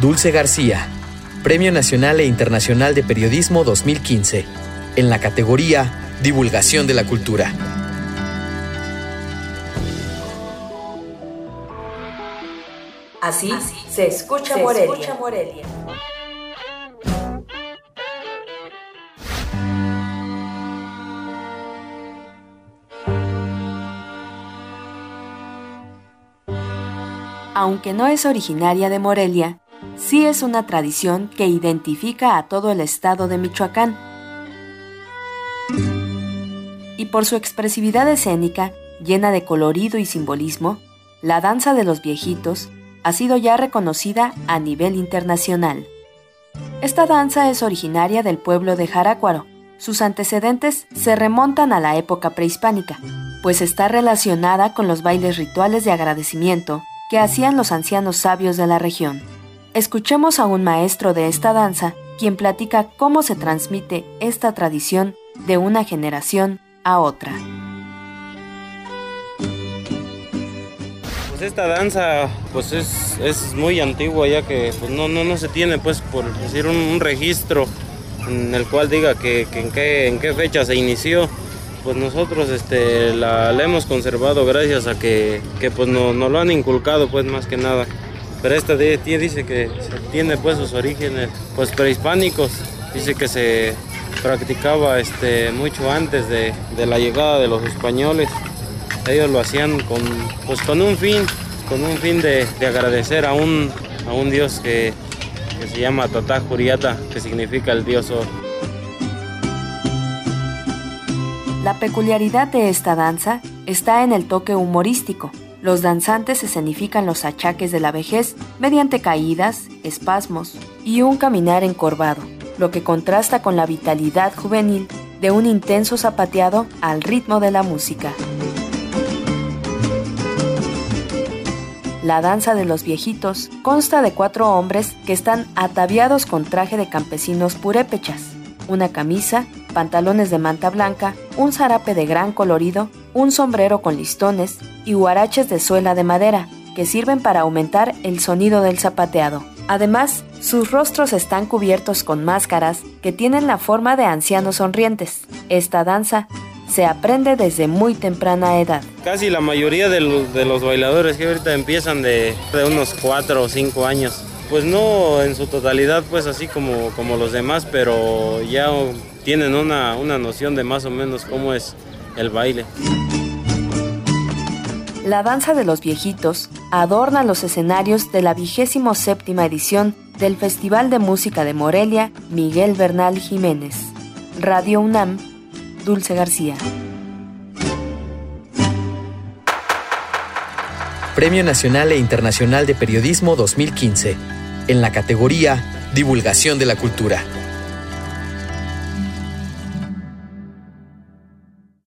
Dulce García, Premio Nacional e Internacional de Periodismo 2015, en la categoría Divulgación de la Cultura. Así, se escucha Morelia. Aunque no es originaria de Morelia, sí es una tradición que identifica a todo el estado de Michoacán. Y por su expresividad escénica, llena de colorido y simbolismo, la danza de los viejitos ha sido ya reconocida a nivel internacional. Esta danza es originaria del pueblo de Jarácuaro. Sus antecedentes se remontan a la época prehispánica, pues está relacionada con los bailes rituales de agradecimiento que hacían los ancianos sabios de la región. Escuchemos a un maestro de esta danza, quien platica cómo se transmite esta tradición de una generación a otra. Pues esta danza pues es, muy antigua ya que pues no, no, no se tiene pues por decir un, registro en el cual diga que, en, qué, en qué fecha se inició pues nosotros este, la, hemos conservado gracias a que, pues nos no lo han inculcado pues más que nada. Pero esta tía dice que tiene pues sus orígenes pues prehispánicos, dice que se practicaba este, mucho antes de, la llegada de los españoles. Ellos lo hacían con, pues, con un fin, con un fin de, agradecer a un, a un dios que, que se llama Tatá Juriata, que significa el dios oro. La peculiaridad de esta danza está en el toque humorístico. Los danzantes escenifican los achaques de la vejez mediante caídas, espasmos y un caminar encorvado, lo que contrasta con la vitalidad juvenil de un intenso zapateado al ritmo de la música. La danza de los viejitos consta de cuatro hombres que están ataviados con traje de campesinos purépechas, una camisa, pantalones de manta blanca, un zarape de gran colorido, un sombrero con listones y huaraches de suela de madera, que sirven para aumentar el sonido del zapateado. Además, sus rostros están cubiertos con máscaras que tienen la forma de ancianos sonrientes. Esta danza se aprende desde muy temprana edad. Casi la mayoría de los, bailadores que ahorita empiezan de, de unos 4 o 5 años pues no en su totalidad, pues así como, como los demás, pero ya tienen una, una noción de más o menos cómo es el baile. La danza de los viejitos adorna los escenarios de la vigésimo séptima edición del Festival de Música de Morelia Miguel Bernal Jiménez. Radio UNAM, Dulce García. Premio Nacional e Internacional de Periodismo 2015 en la categoría Divulgación de la Cultura.